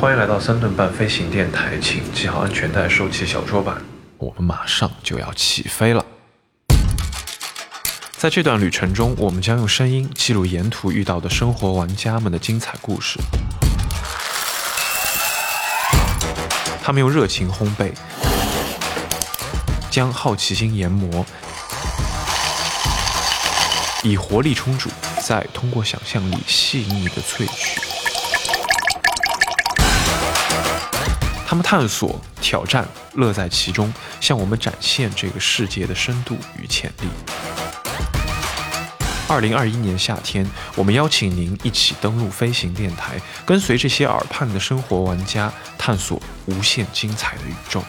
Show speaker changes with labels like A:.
A: 欢迎来到三顿半飞行电台，请系好安全带，收起小桌板，我们马上就要起飞了。在这段旅程中，我们将用声音记录沿途遇到的生活玩家们的精彩故事。他们用热情烘焙，将好奇心研磨，以活力充足，再通过想象力细腻的萃取。他们探索、挑战，乐在其中，向我们展现这个世界的深度与潜力。二零二一年夏天，我们邀请您一起登录飞行电台，跟随这些耳畔的生活玩家，探索无限精彩的宇宙。